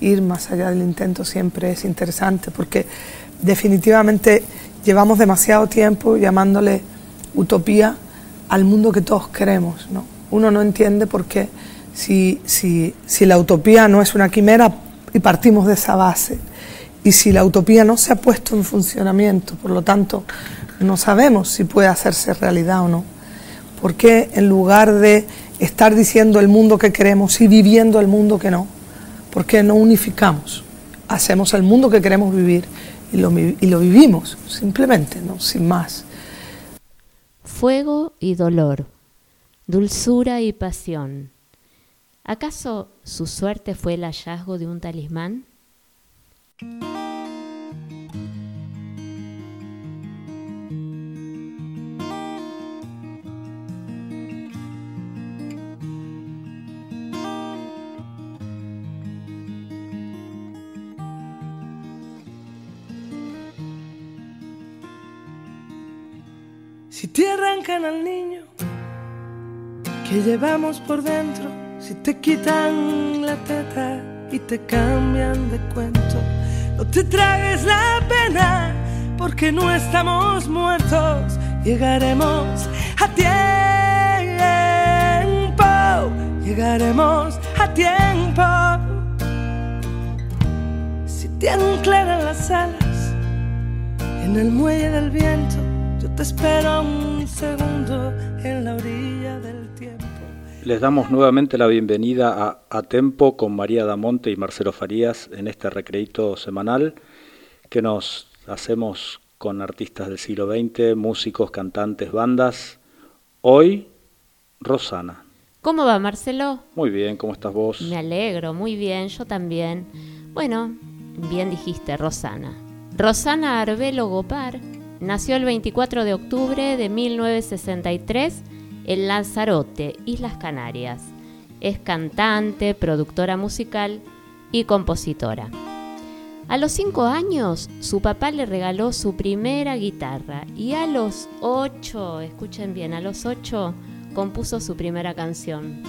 ir más allá del intento siempre es interesante porque definitivamente llevamos demasiado tiempo llamándole utopía al mundo que todos queremos. ¿no? Uno no entiende por qué si, si, si la utopía no es una quimera y partimos de esa base y si la utopía no se ha puesto en funcionamiento, por lo tanto no sabemos si puede hacerse realidad o no. ¿Por qué en lugar de estar diciendo el mundo que queremos y viviendo el mundo que no, por qué no unificamos? Hacemos el mundo que queremos vivir y lo, y lo vivimos, simplemente, ¿no? sin más. Fuego y dolor, dulzura y pasión. ¿Acaso su suerte fue el hallazgo de un talismán? Si te arrancan al niño que llevamos por dentro, si te quitan la teta y te cambian de cuento, no te tragues la pena porque no estamos muertos, llegaremos a tiempo, llegaremos a tiempo. Si te anclan las alas en el muelle del viento, te espero un segundo en la orilla del tiempo. Les damos nuevamente la bienvenida a A Tempo con María Damonte y Marcelo Farías en este recreito semanal que nos hacemos con artistas del siglo XX, músicos, cantantes, bandas. Hoy, Rosana. ¿Cómo va, Marcelo? Muy bien, ¿cómo estás vos? Me alegro, muy bien, yo también. Bueno, bien dijiste, Rosana. Rosana Arbelo Gopar Nació el 24 de octubre de 1963 en Lanzarote, Islas Canarias. Es cantante, productora musical y compositora. A los 5 años, su papá le regaló su primera guitarra y a los 8, escuchen bien, a los 8 compuso su primera canción.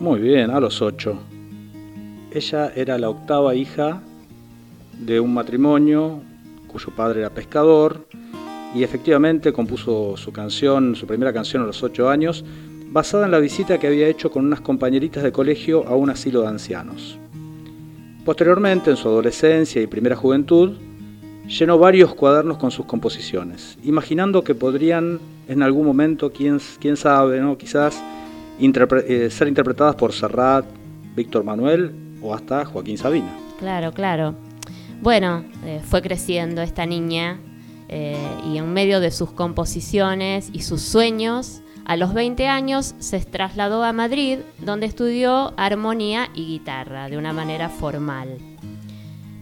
Muy bien, a los 8. Ella era la octava hija de un matrimonio cuyo padre era pescador y efectivamente compuso su canción, su primera canción a los ocho años, basada en la visita que había hecho con unas compañeritas de colegio a un asilo de ancianos. Posteriormente, en su adolescencia y primera juventud, llenó varios cuadernos con sus composiciones, imaginando que podrían en algún momento, quién, quién sabe, ¿no? quizás eh, ser interpretadas por Serrat, Víctor Manuel o hasta Joaquín Sabina. Claro, claro. Bueno, eh, fue creciendo esta niña eh, y en medio de sus composiciones y sus sueños, a los 20 años se trasladó a Madrid, donde estudió armonía y guitarra de una manera formal.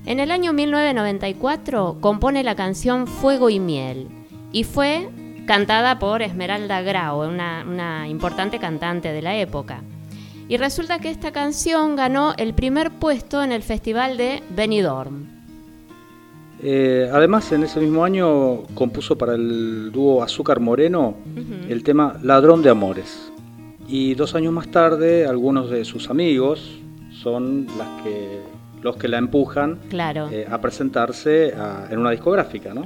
En el año 1994 compone la canción Fuego y Miel y fue cantada por Esmeralda Grau, una, una importante cantante de la época. Y resulta que esta canción ganó el primer puesto en el Festival de Benidorm. Eh, además, en ese mismo año compuso para el dúo Azúcar Moreno el tema Ladrón de Amores. Y dos años más tarde, algunos de sus amigos son las que, los que la empujan eh, a presentarse en una discográfica, ¿no?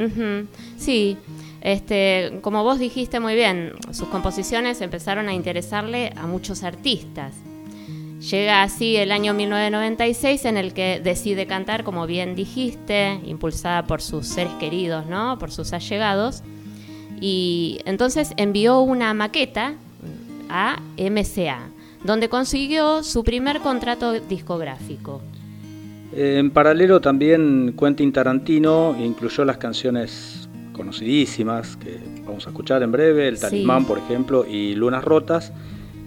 Sí. Este, como vos dijiste muy bien, sus composiciones empezaron a interesarle a muchos artistas. Llega así el año 1996 en el que decide cantar, como bien dijiste, impulsada por sus seres queridos, ¿no? por sus allegados. Y entonces envió una maqueta a MCA, donde consiguió su primer contrato discográfico. En paralelo también Quentin Tarantino incluyó las canciones conocidísimas que vamos a escuchar en breve, El Talismán, por ejemplo, y Lunas Rotas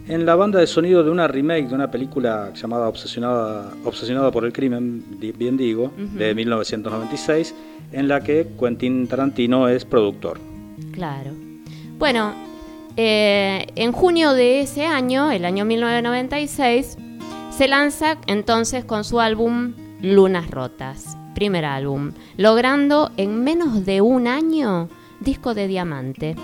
en la banda de sonido de una remake de una película llamada Obsesionada, Obsesionada por el Crimen, bien digo, de 1996, en la que Quentin Tarantino es productor. Claro. Bueno, eh, en junio de ese año, el año 1996, se lanza entonces con su álbum Lunas Rotas, primer álbum, logrando en menos de un año disco de diamante.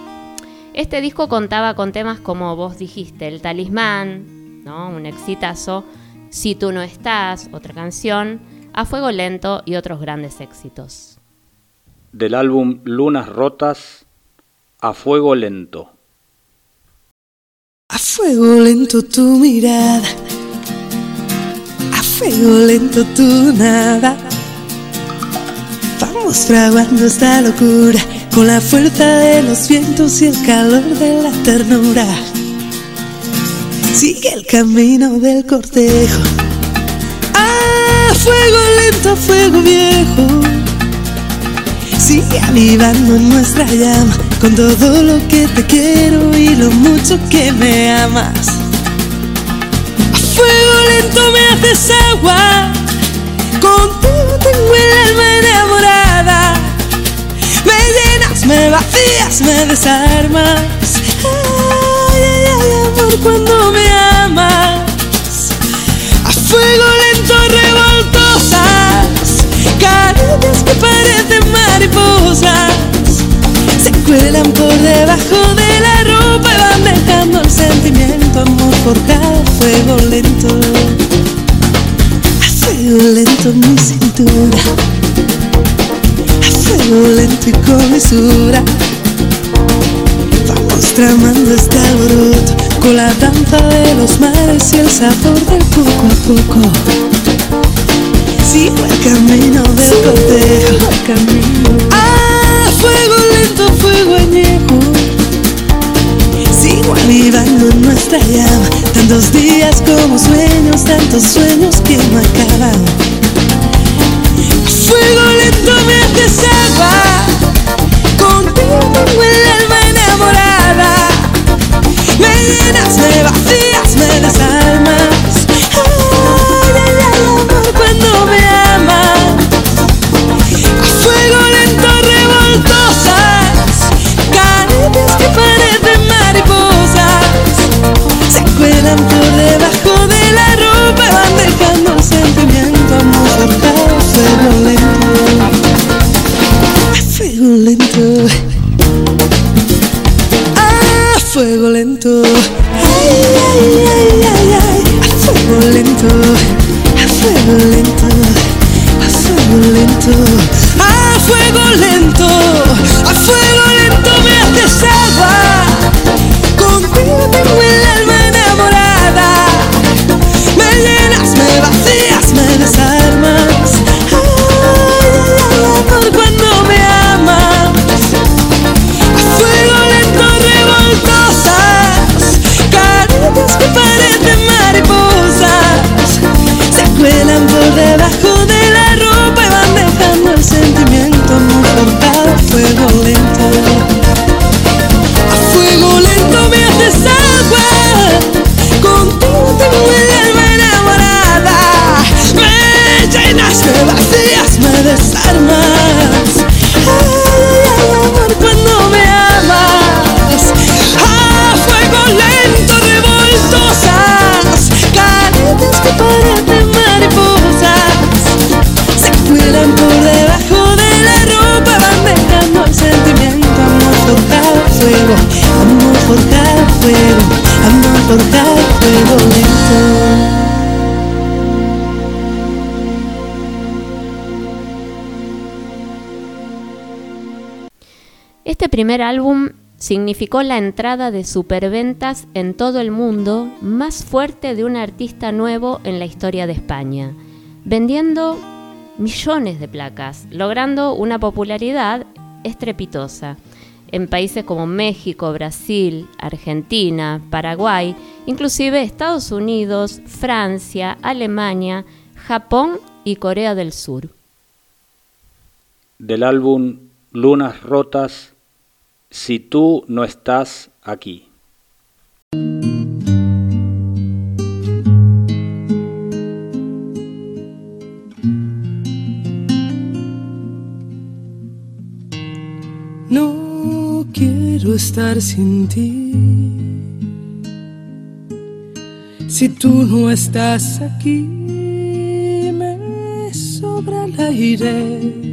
Este disco contaba con temas como vos dijiste, El Talismán, ¿no? un exitazo, Si tú no estás, otra canción, A Fuego Lento y otros grandes éxitos. Del álbum Lunas Rotas, A Fuego Lento. A fuego lento tu mirada, a fuego lento tu nada. Vamos fraguando esta locura con la fuerza de los vientos y el calor de la ternura. Sigue el camino del cortejo. A fuego lento, fuego viejo. Sigue avivando nuestra llama con todo lo que te quiero y lo mucho que me amas. A fuego lento me haces agua, contigo tengo el alma enamorada. Me me vacías, me desarmas. Ay, ay, ay, amor, cuando me amas. A fuego lento revoltosas, caricias que parecen mariposas se cuelan por debajo de la ropa y van dejando el sentimiento, amor forjado, fuego lento. A fuego lento mi cintura, lento y con mesura. Vamos tramando este alboroto con la danza de los mares y el sabor del poco a poco. Sigo el camino del cortejo, el camino. Ah, fuego lento, fuego añejo. Sigo avivando nuestra llama, tantos días como sueños, tantos sueños que no acaban. Fuego lento me haces agua, contigo tengo el alma enamorada. Me llenas, me vacías, me desarmas. Ay, ay, ay, amor, cuando me amas. A fuego lento revoltosas, caricias que parecen mariposas. Se cuelan por debajo de la ropa van dejando el sentimiento, amor fuego lento. Ay, ay, ay, ay, ay. A fuego lento. A fuego lento. A fuego lento. A fuego lento. A fuego lento primer álbum significó la entrada de superventas en todo el mundo más fuerte de un artista nuevo en la historia de España, vendiendo millones de placas, logrando una popularidad estrepitosa en países como México, Brasil, Argentina, Paraguay, inclusive Estados Unidos, Francia, Alemania, Japón y Corea del Sur. Del álbum Lunas Rotas, Si tú no estás aquí. No quiero estar sin ti. Si tú no estás aquí, me sobra el aire.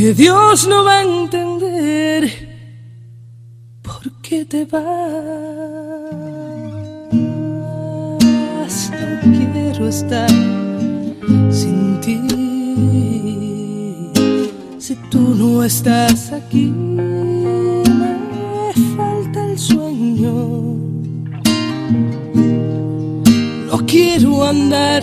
que Dios no va a entender por qué te vas. No quiero estar sin ti. Si tú no estás aquí, me falta el sueño. No quiero andar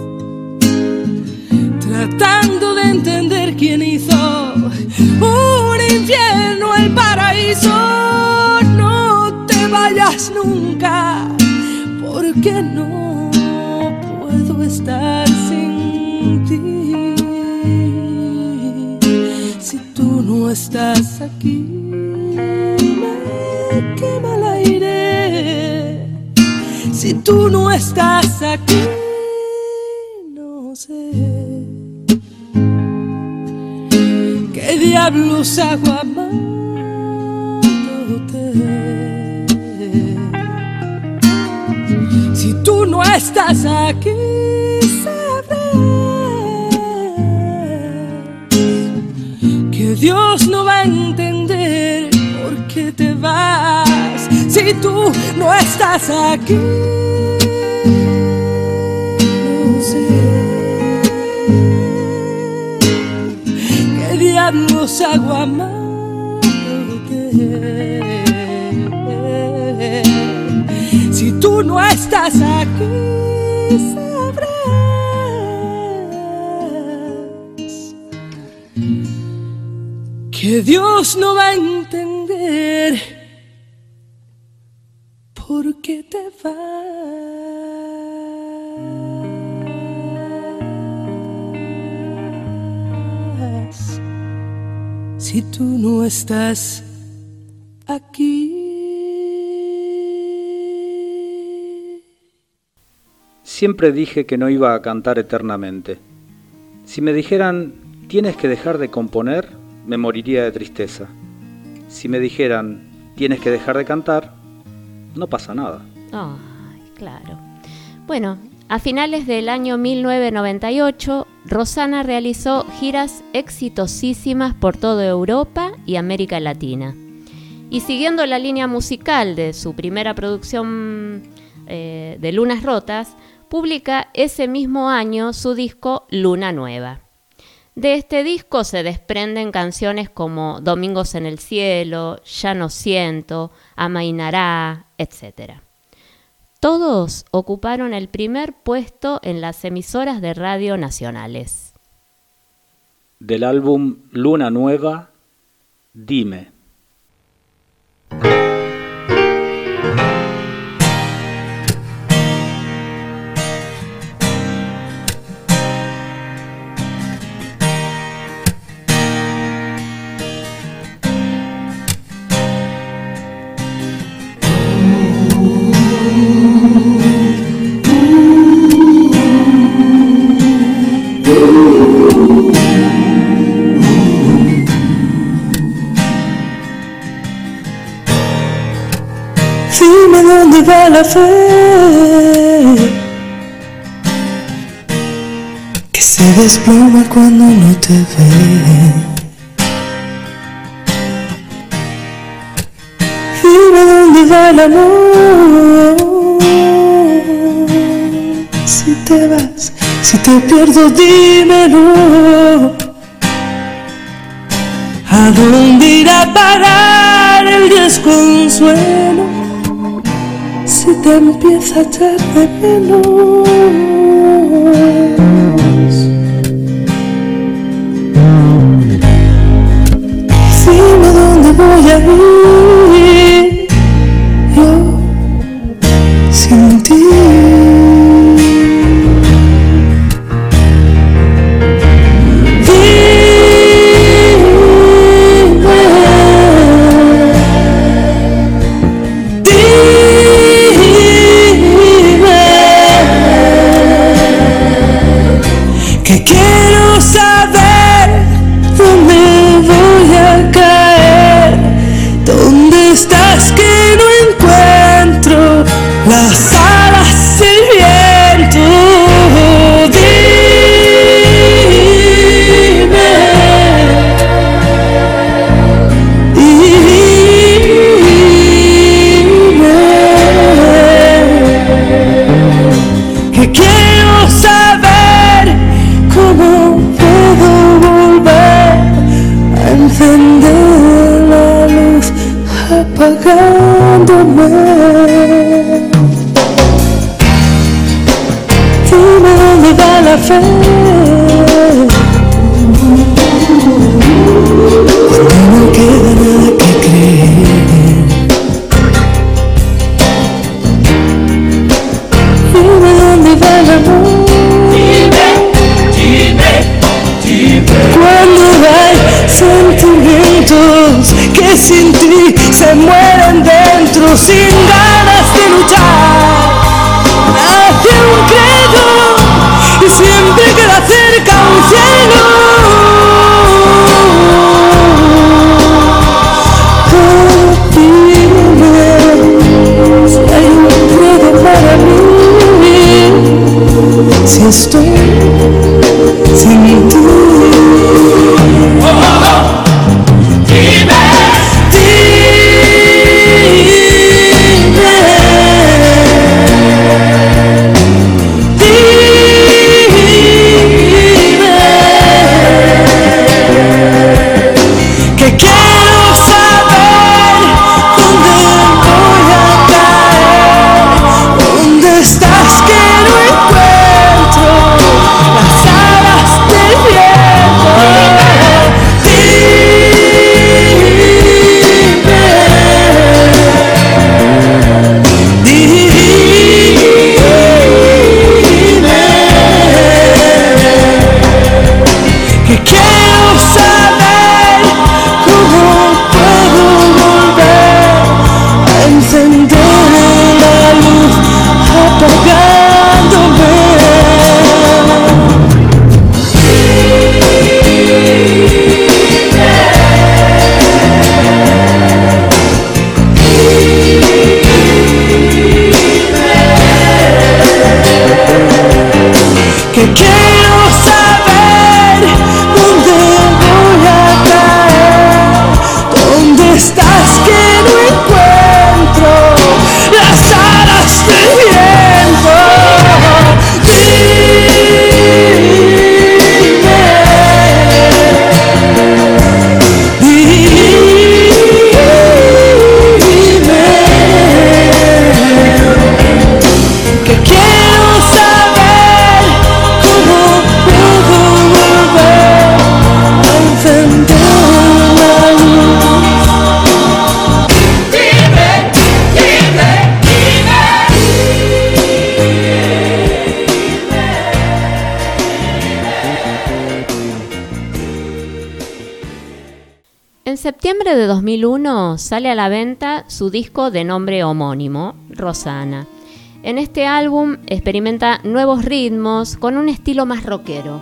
tratando de entender quién hizo un infierno el paraíso. No te vayas nunca, porque no puedo estar sin ti. Si tú no estás aquí, me quema el aire. Si tú no estás aquí, no sé diablos hago. Si tú no estás aquí, sabrás que Dios no va a entender por qué te vas. Si tú no estás aquí, amándote. Si tú no estás aquí, sabrás que Dios no va a entender por qué te vas. Tú no estás aquí. Siempre dije que no iba a cantar eternamente. Si me dijeran, tienes que dejar de componer, me moriría de tristeza. Si me dijeran, tienes que dejar de cantar, no pasa nada. Ay, claro. Bueno, a finales del año 1998, Rosana realizó giras exitosísimas por toda Europa y América Latina. Y siguiendo la línea musical de su primera producción eh, de Lunas Rotas, publica ese mismo año su disco Luna Nueva. De este disco se desprenden canciones como Domingos en el Cielo, Ya no siento, Amainará, etc. Todos ocuparon el primer puesto en las emisoras de radio nacionales. Del álbum Luna Nueva, Dime. La fe que se desploma cuando no te ve. Dime dónde va el amor si te vas, si te pierdo, dímelo. ¿A dónde irá a parar el desconsuelo te empieza a echar de menos? Que quiero 2001 sale a la venta su disco de nombre homónimo, Rosana. En este álbum experimenta nuevos ritmos con un estilo más rockero.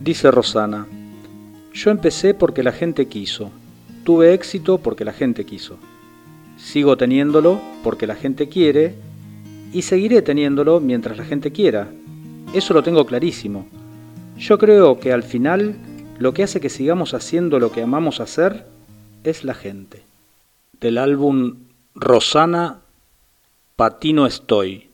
Dice Rosana, yo empecé porque la gente quiso, tuve éxito porque la gente quiso. sigo teniéndolo porque la gente quiere y seguiré teniéndolo mientras la gente quiera. Eso lo tengo clarísimo. Yo creo que al final lo que hace que sigamos haciendo lo que amamos hacer es la gente. Del álbum Rosana, Patino Estoy.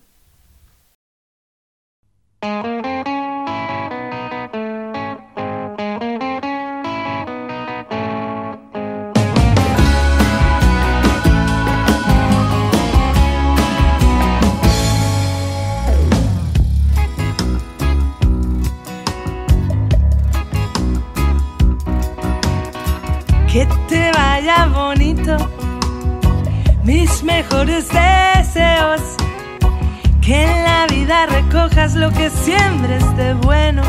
Mis mejores deseos. Que en la vida recojas lo que siembres de bueno.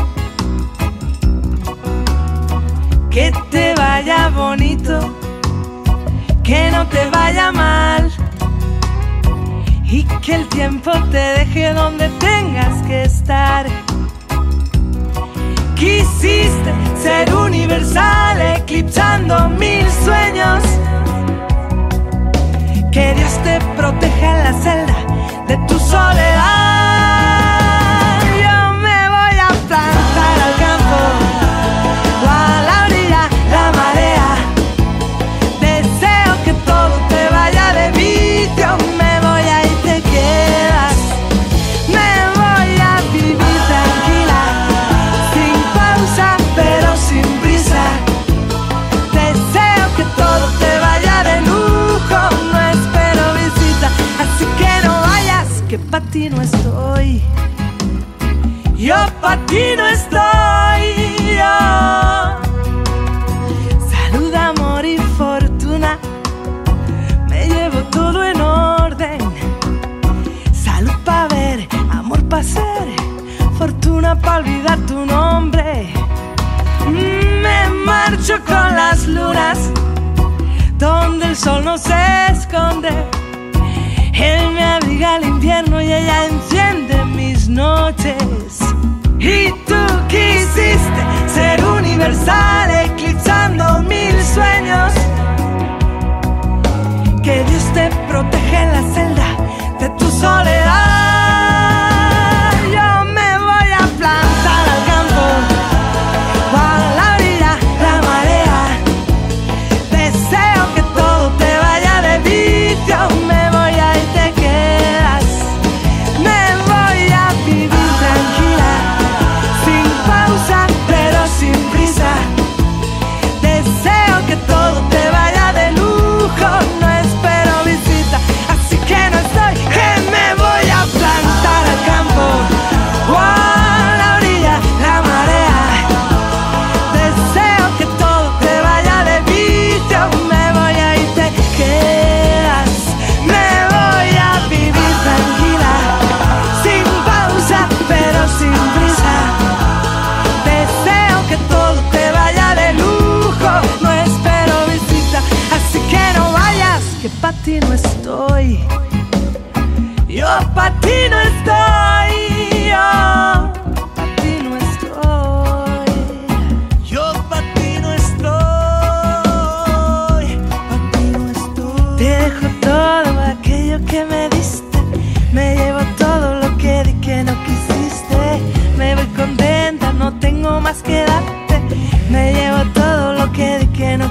Que te vaya bonito, que no te vaya mal. Y que el tiempo te deje donde tengas que estar. Quisiste ser universal, eclipsando mil sueños. Que Dios te proteja en la celda de tu soledad. Ti no estoy. Yo pa' ti no estoy. Salud, amor y fortuna, me llevo todo en orden. Salud pa' ver, amor pa' ser, fortuna pa' olvidar tu nombre. Me marcho con las lunas, donde el sol no se esconde. Él me abriga el invierno y ella enciende mis noches. Y tú quisiste ser universal, eclipsando mil sueños. Que Dios te proteja en la celda de tu soledad.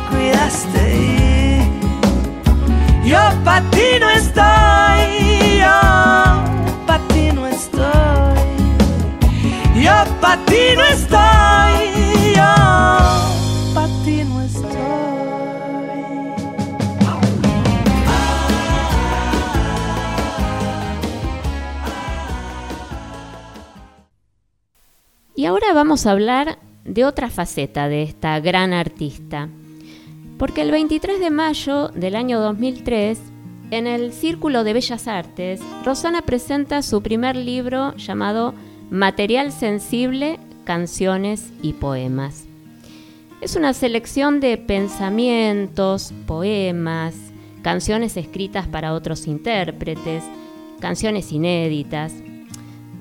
Cuidaste. Yo pa' ti no estoy, yo pa' ti no estoy. Yo pa' ti no estoy, yo pa' ti no estoy. Y ahora vamos a hablar de otra faceta de esta gran artista. Porque el 23 de mayo del año 2003, en el Círculo de Bellas Artes, Rosana presenta su primer libro llamado Material Sensible, Canciones y Poemas. Es una selección de pensamientos, poemas, canciones escritas para otros intérpretes, canciones inéditas.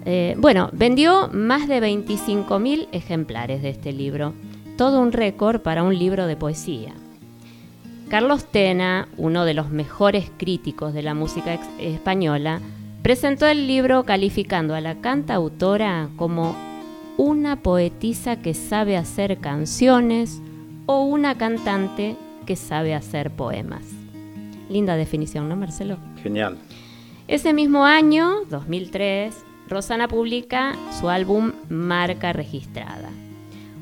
Eh, bueno, vendió más de 25.000 ejemplares de este libro, todo un récord para un libro de poesía. Carlos Tena, uno de los mejores críticos de la música española, presentó el libro calificando a la cantautora como una poetisa que sabe hacer canciones o una cantante que sabe hacer poemas. Linda definición, ¿no, Marcelo? Genial. Ese mismo año, 2003, Rosana publica su álbum Marca Registrada.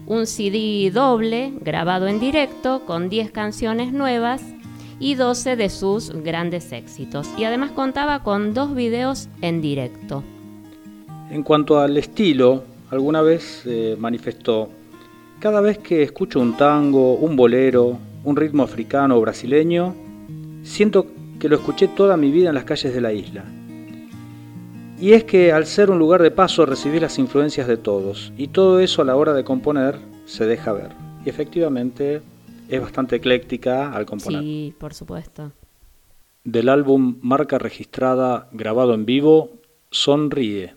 Un CD doble grabado en directo con 10 canciones nuevas y 12 de sus grandes éxitos. Y además contaba con dos videos en directo. En cuanto al estilo, alguna vez eh, manifestó, cada vez que escucho un tango, un bolero, un ritmo africano o brasileño, siento que lo escuché toda mi vida en las calles de la isla. Y es que al ser un lugar de paso recibí las influencias de todos, y todo eso a la hora de componer se deja ver. Y efectivamente es bastante ecléctica al componer. Sí, por supuesto. Del álbum Marca Registrada, grabado en vivo, Sonríe.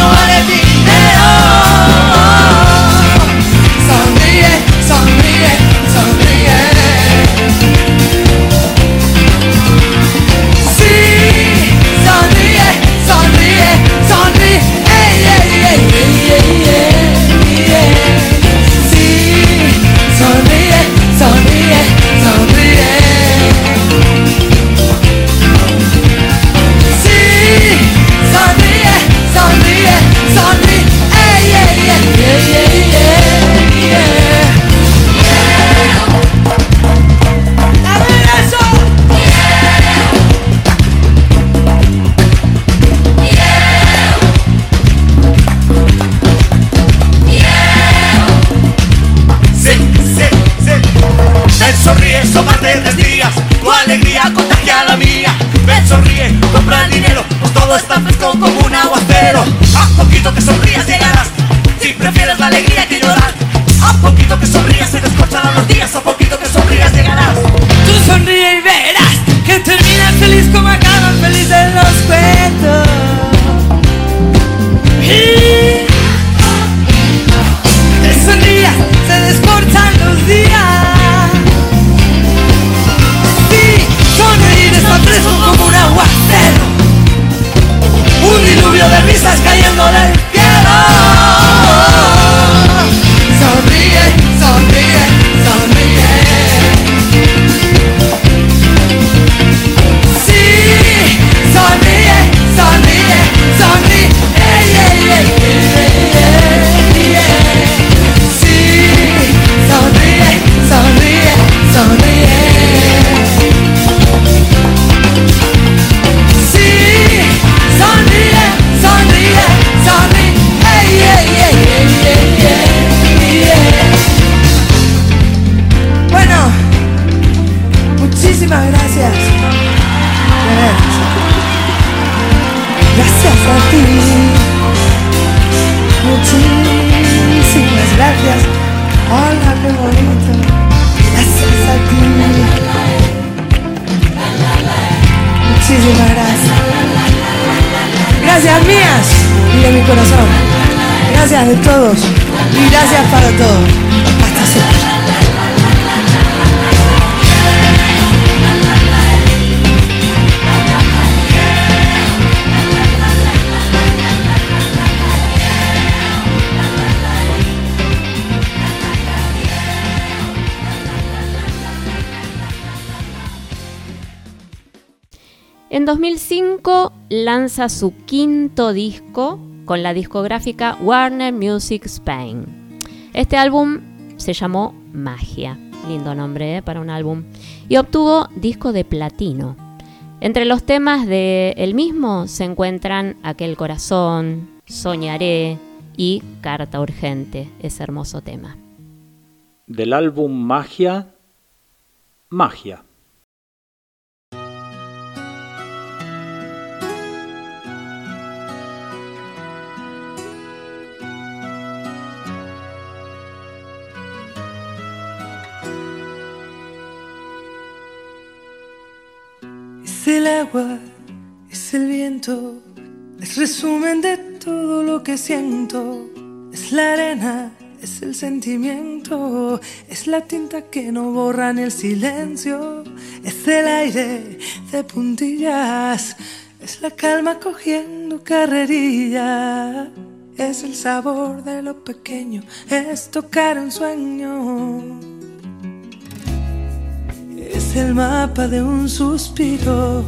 lanza su quinto disco con la discográfica Warner Music Spain. Este álbum se llamó Magia, lindo nombre ¿eh? para un álbum, y obtuvo disco de platino. Entre los temas de el mismo se encuentran Aquel corazón, Soñaré y Carta urgente, ese hermoso tema. Del álbum Magia, Magia. El agua, es el viento, es resumen de todo lo que siento. Es la arena, es el sentimiento, es la tinta que no borra ni el silencio. Es el aire de puntillas, es la calma cogiendo carrerilla. Es el sabor de lo pequeño, es tocar un sueño. El mapa de un suspiro,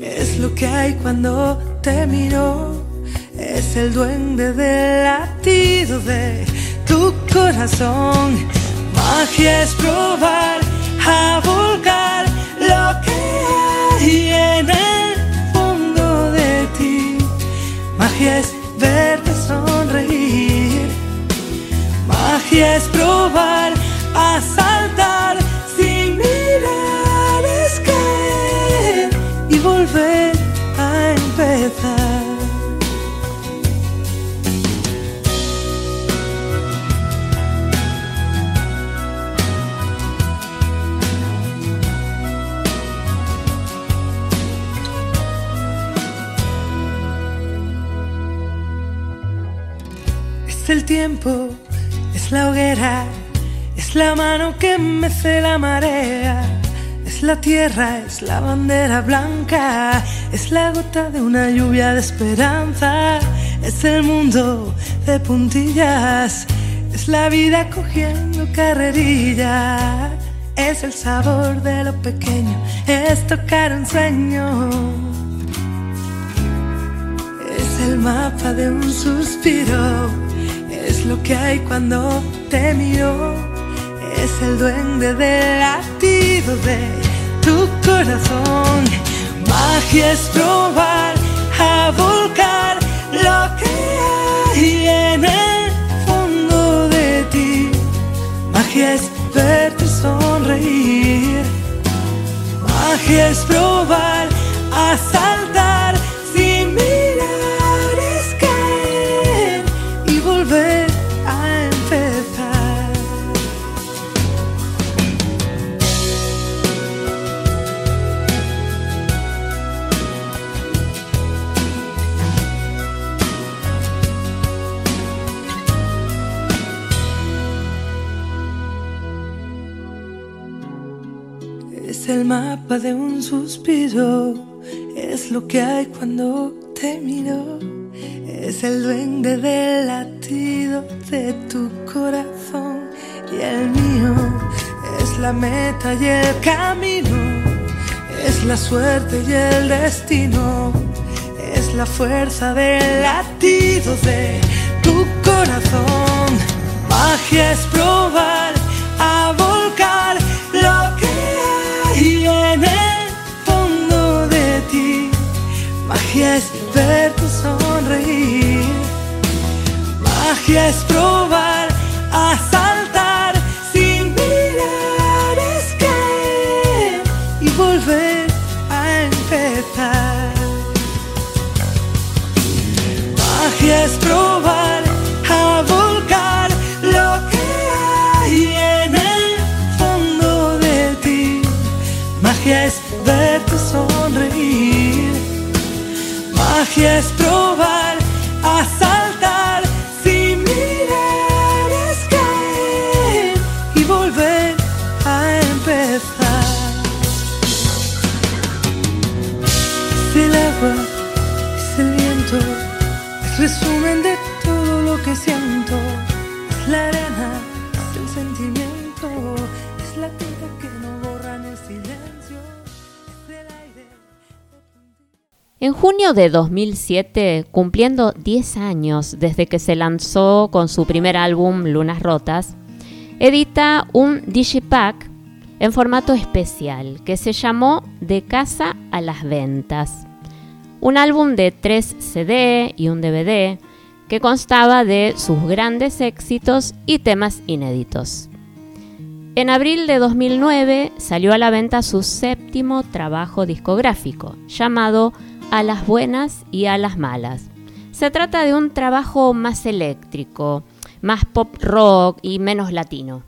es lo que hay cuando te miro, es el duende del latido de tu corazón. Magia es probar a volcar lo que hay en el fondo de ti. Magia es verte sonreír. Magia es probar a saltar el tiempo, es la hoguera, es la mano que mece la marea, es la tierra, es la bandera blanca, es la gota de una lluvia de esperanza, es el mundo de puntillas, es la vida cogiendo carrerilla, es el sabor de lo pequeño, es tocar un sueño. Es el mapa de un suspiro, lo que hay cuando te miro, es el duende del latido de tu corazón. Magia es probar a volcar lo que hay en el fondo de ti. Magia es verte sonreír. Magia es probar a saltar el mapa de un suspiro, es lo que hay cuando te miro, es el duende del latido de tu corazón. Y el mío, es la meta y el camino, es la suerte y el destino, es la fuerza del latido de tu corazón. Magia es probar a volcar hay en el fondo de ti. Magia es verte sonreír. Magia es probar magia es En junio de 2007, cumpliendo 10 años desde que se lanzó con su primer álbum Lunas Rotas, edita un digipack en formato especial que se llamó De casa a las ventas. Un álbum de 3 CD y un DVD que constaba de sus grandes éxitos y temas inéditos. En abril de 2009 salió a la venta su séptimo trabajo discográfico, llamado A las buenas y a las malas. Se trata de un trabajo más eléctrico, más pop rock y menos latino.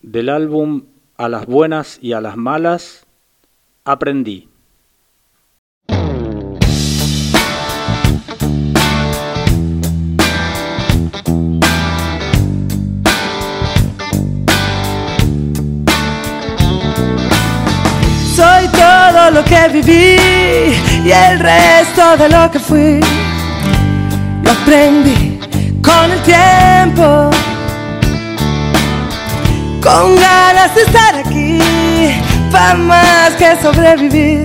Del álbum A las buenas y a las malas, aprendí. Lo que viví y el resto de lo que fui. Lo aprendí con el tiempo, con ganas de estar aquí, para más que sobrevivir.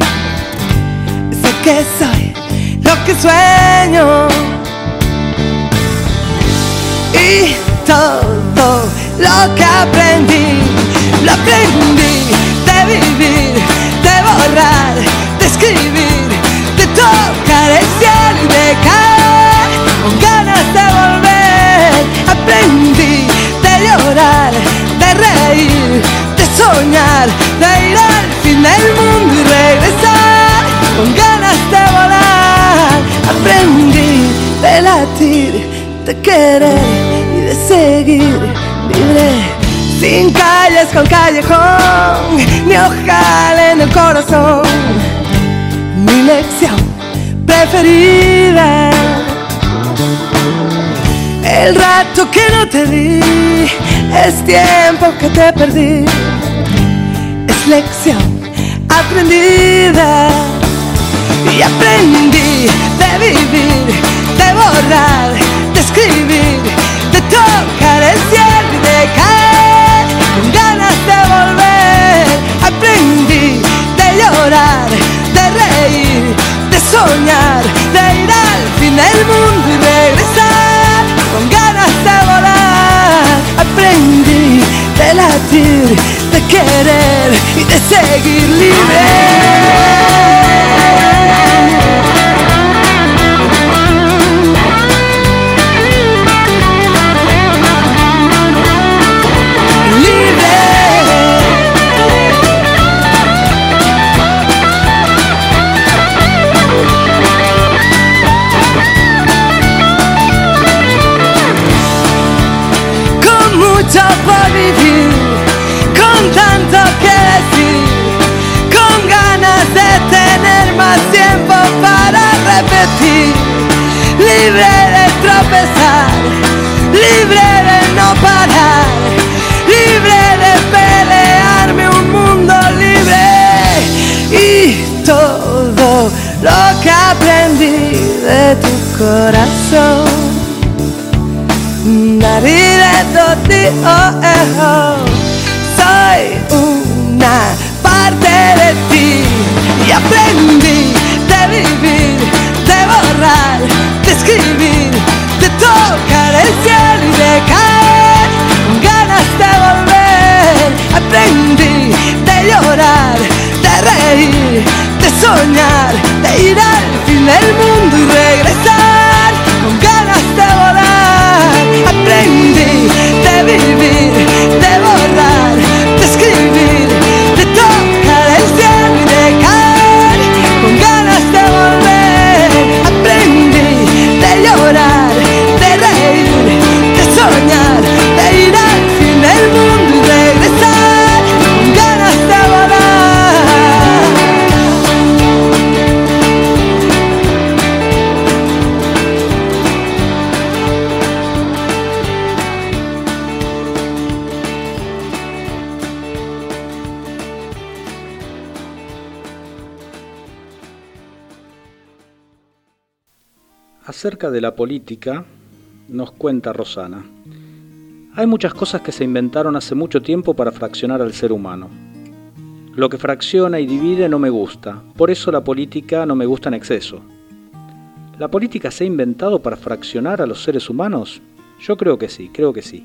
Sé que soy lo que sueño y todo lo que aprendí, lo aprendí de vivir, de escribir, de tocar el cielo y de caer con ganas de volver. Aprendí de llorar, de reír, de soñar, de ir al fin del mundo y regresar con ganas de volar. Aprendí de latir, de querer y de seguir libre. Sin calles con callejón, ni ojal en el corazón. Mi lección preferida. El rato que no te di es tiempo que te perdí. Es lección aprendida. Y aprendí de vivir, de borrar, de escribir, de tocar de reír, de soñar, de ir al fin del mundo y regresar con ganas de volar. Aprendí de latir, de querer y de seguir libre. Acerca de la política, nos cuenta Rosana. Hay muchas cosas que se inventaron hace mucho tiempo para fraccionar al ser humano. Lo que fracciona y divide no me gusta, por eso la política no me gusta en exceso. ¿La política se ha inventado para fraccionar a los seres humanos? Yo creo que sí, creo que sí.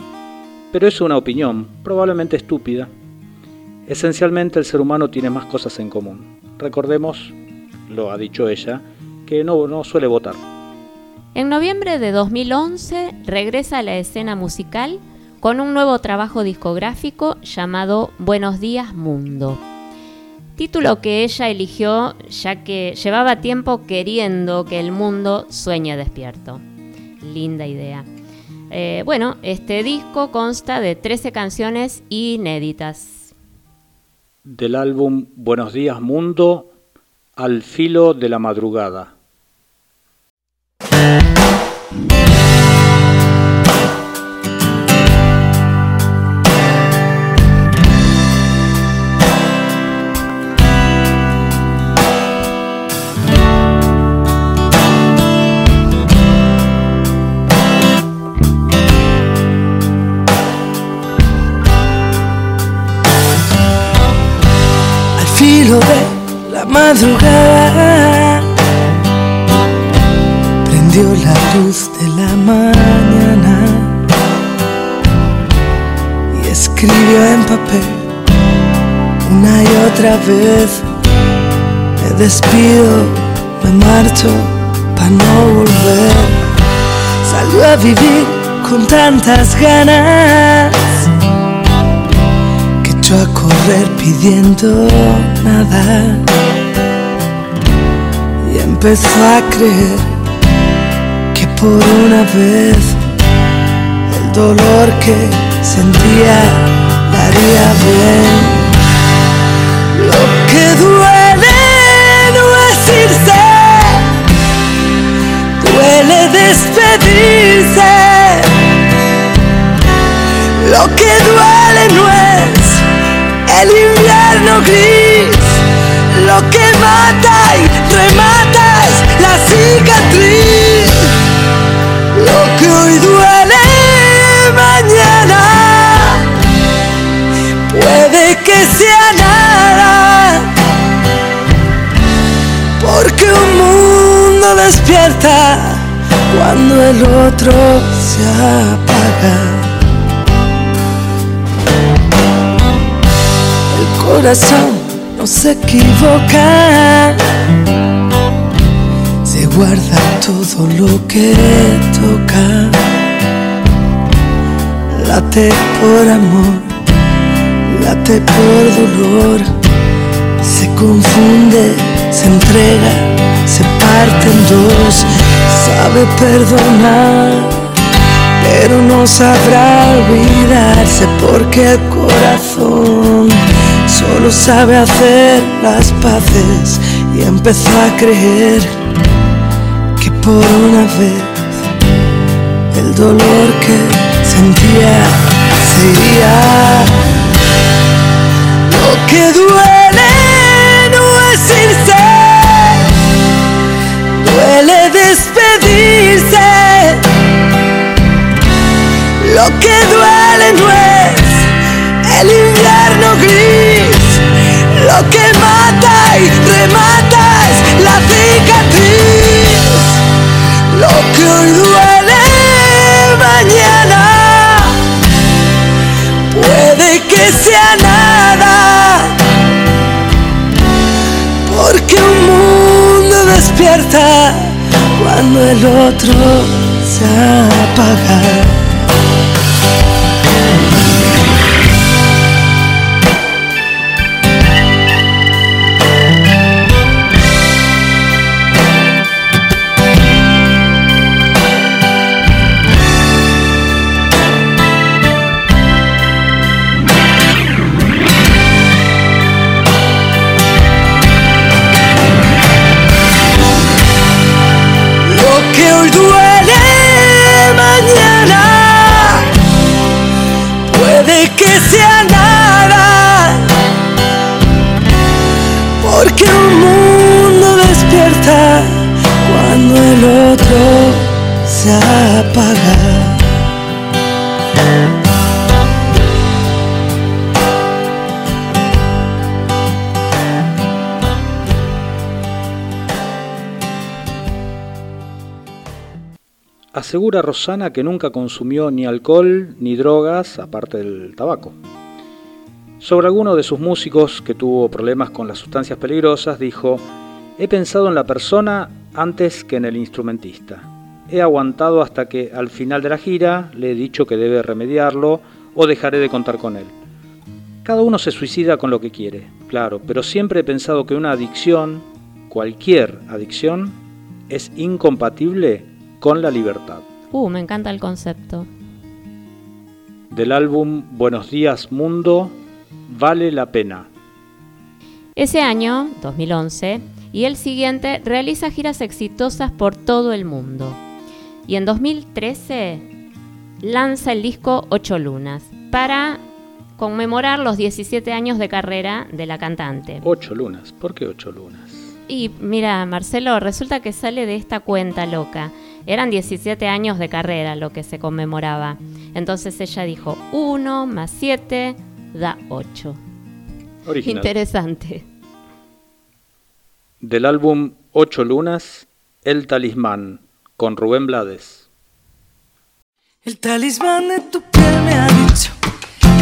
Pero es una opinión, probablemente estúpida. Esencialmente el ser humano tiene más cosas en común. Recordemos, lo ha dicho ella, que no, suele votar. En noviembre de 2011 regresa a la escena musical con un nuevo trabajo discográfico llamado Buenos días Mundo. Título que ella eligió ya que llevaba tiempo queriendo que el mundo sueñe despierto. Linda idea. Eh, bueno, este disco consta de 13 canciones inéditas. Del álbum Buenos días Mundo, Al filo de la madrugada. Al una y otra vez me despido, me marcho para no volver. Salió a vivir con tantas ganas que echó a correr pidiendo nada. Y empezó a creer que por una vez el dolor que sentía bien. Lo que duele no es irse, duele despedirse. Lo que duele no es el invierno gris, lo que mata y remata despierta cuando el otro se apaga. El corazón no se equivoca, se guarda todo lo que toca. Late por amor, late por dolor, se confunde, se entrega, se parte en dos, sabe perdonar pero no sabrá olvidarse porque el corazón solo sabe hacer las paces y empezó a creer que por una vez el dolor que sentía se iría. Lo que duele Lo que duele no es el invierno gris, lo que mata y remata es la cicatriz. Lo que hoy duele mañana puede que sea nada, porque un mundo despierta cuando el otro se apaga. Asegura Rosana que nunca consumió ni alcohol ni drogas aparte del tabaco. Sobre alguno de sus músicos que tuvo problemas con las sustancias peligrosas, dijo, he pensado en la persona antes que en el instrumentista. He aguantado hasta que al final de la gira le he dicho que debe remediarlo o dejaré de contar con él. Cada uno se suicida con lo que quiere, claro, pero siempre he pensado que una adicción, cualquier adicción, es incompatible con la libertad. Uh, me encanta el concepto. Del álbum Buenos días Mundo, vale la pena. Ese año, 2011, y el siguiente realiza giras exitosas por todo el mundo. Y en 2013 lanza el disco Ocho Lunas para conmemorar los 17 años de carrera de la cantante. Ocho lunas, ¿por qué ocho lunas? Y mira, Marcelo, resulta que sale de esta cuenta loca. Eran 17 años de carrera lo que se conmemoraba. Entonces ella dijo, 1 más 7 da 8. Original. Interesante. Del álbum Ocho lunas, El talismán, con Rubén Blades. El talismán de tu piel me ha dicho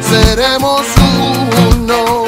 seremos uno.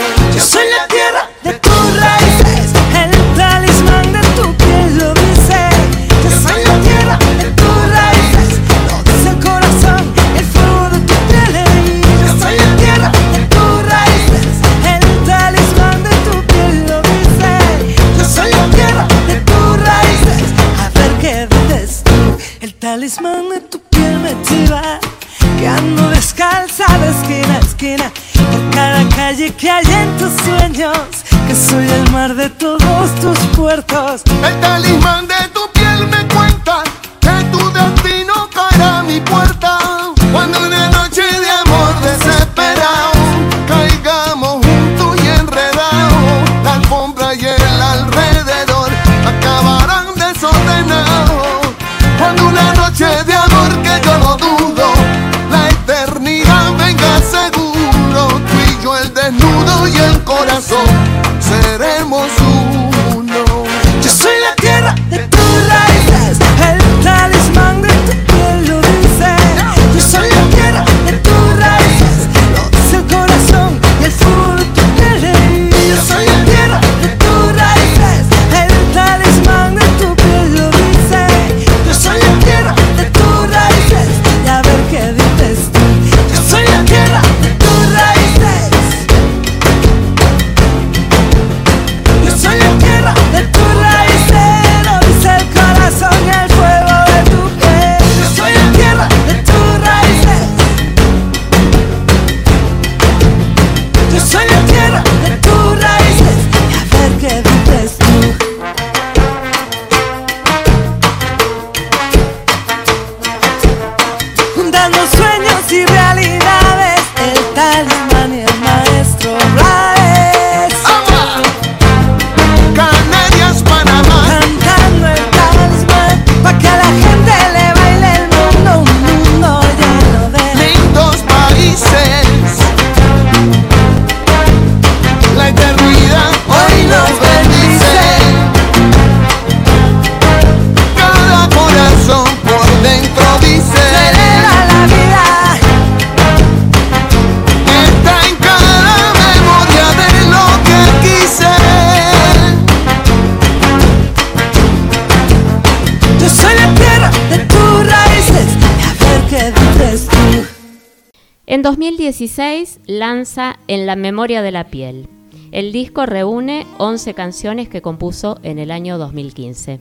2016 lanza En la memoria de la piel. El disco reúne 11 canciones que compuso en el año 2015.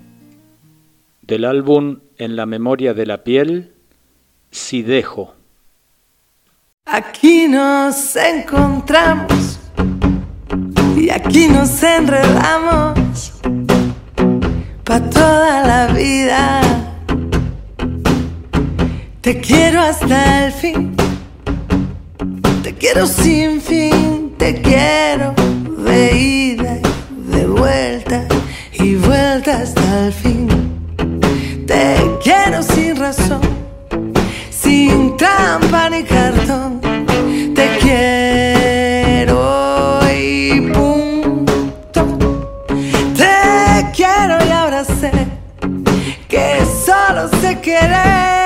Del álbum En la memoria de la piel, Si dejo. Aquí nos encontramos y aquí nos enredamos para toda la vida. Te quiero hasta el fin. Te quiero sin fin, te quiero de ida y de vuelta y vuelta hasta el fin. Te quiero sin razón, sin trampa ni cartón. Te quiero y punto. Te quiero y ahora sé que solo sé querer.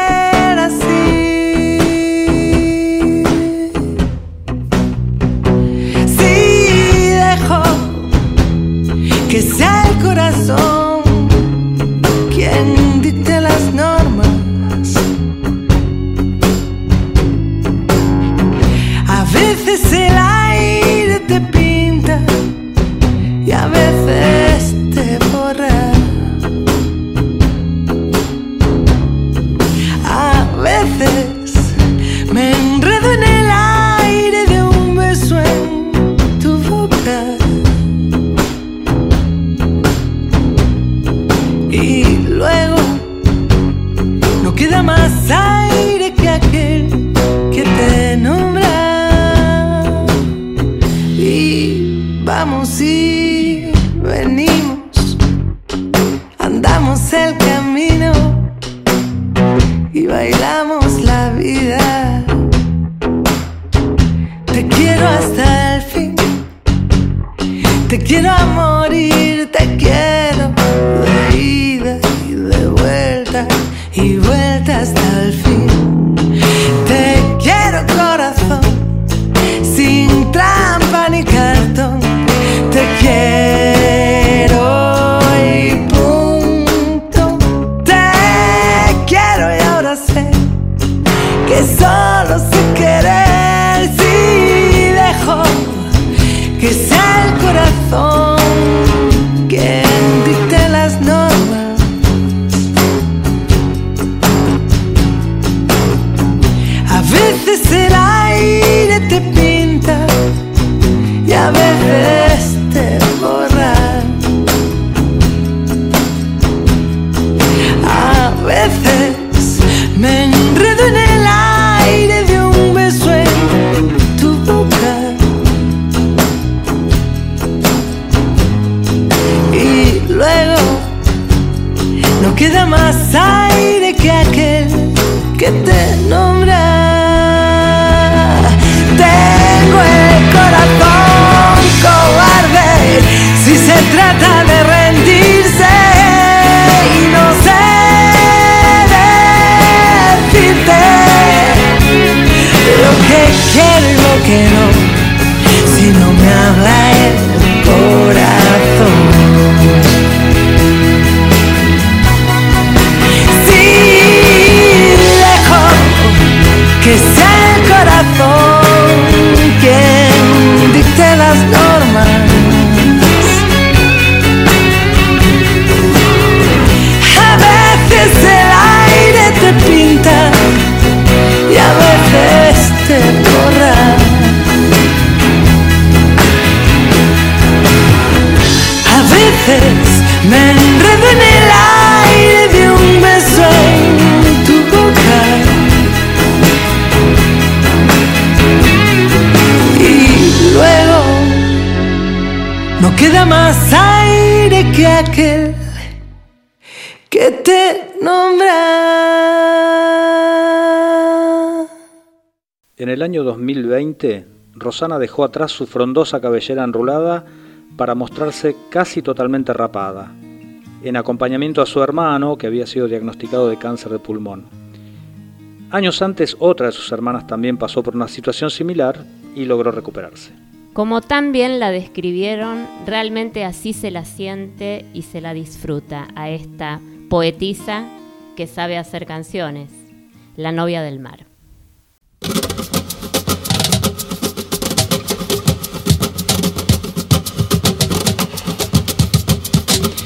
el año 2020, Rosana dejó atrás su frondosa cabellera enrulada para mostrarse casi totalmente rapada, en acompañamiento a su hermano, que había sido diagnosticado de cáncer de pulmón. Años antes, otra de sus hermanas también pasó por una situación similar y logró recuperarse. Como tan bien la describieron, realmente así se la siente y se la disfruta a esta poetisa que sabe hacer canciones, la novia del mar.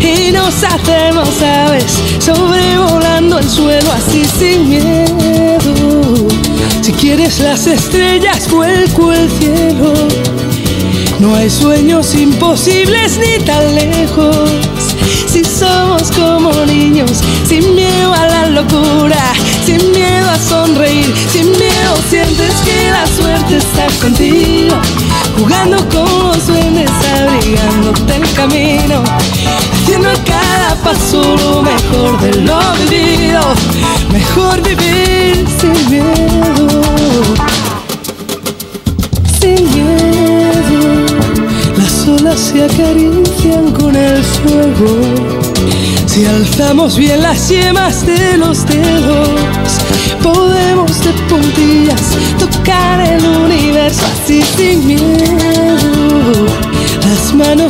y nos hacemos aves sobrevolando el suelo así sin miedo. Si quieres las estrellas, vuelco el cielo. No hay sueños imposibles ni tan lejos. Si somos como niños, sin miedo a la locura, sin miedo a sonreír, sin miedo sientes que la suerte está contigo. Jugando con los duendes, abrigándote el camino, haciendo a cada paso lo mejor de lo vivido. Mejor vivir sin miedo, sin miedo. Las olas se acarician con el fuego. Si alzamos bien las yemas de los dedos, podemos de puntillas tocar el universo así sin miedo.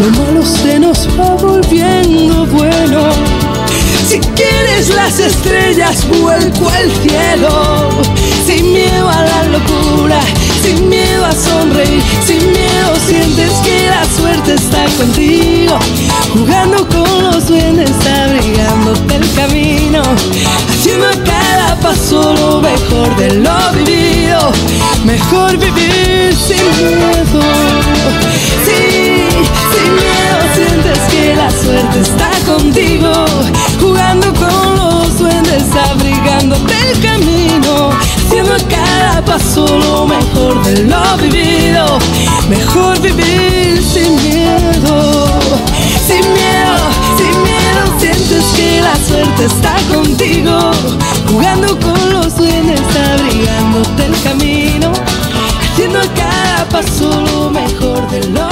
lo malo se nos va volviendo bueno. Si quieres las estrellas, vuelco al cielo. Sin miedo a la locura, sin miedo a sonreír, sin miedo sientes que la suerte está contigo. Jugando con los duendes, abrigándote el camino. Haciendo a pasó lo mejor de lo vivido. Mejor vivir sin miedo. Sí, sin miedo sientes que la suerte está contigo. Jugando con los duendes, abrigándote el camino. Haciendo cada paso lo mejor de lo vivido. Mejor vivir sin miedo. Sin miedo, sin miedo sientes que la suerte está contigo. haciendo a cada paso lo mejor de lo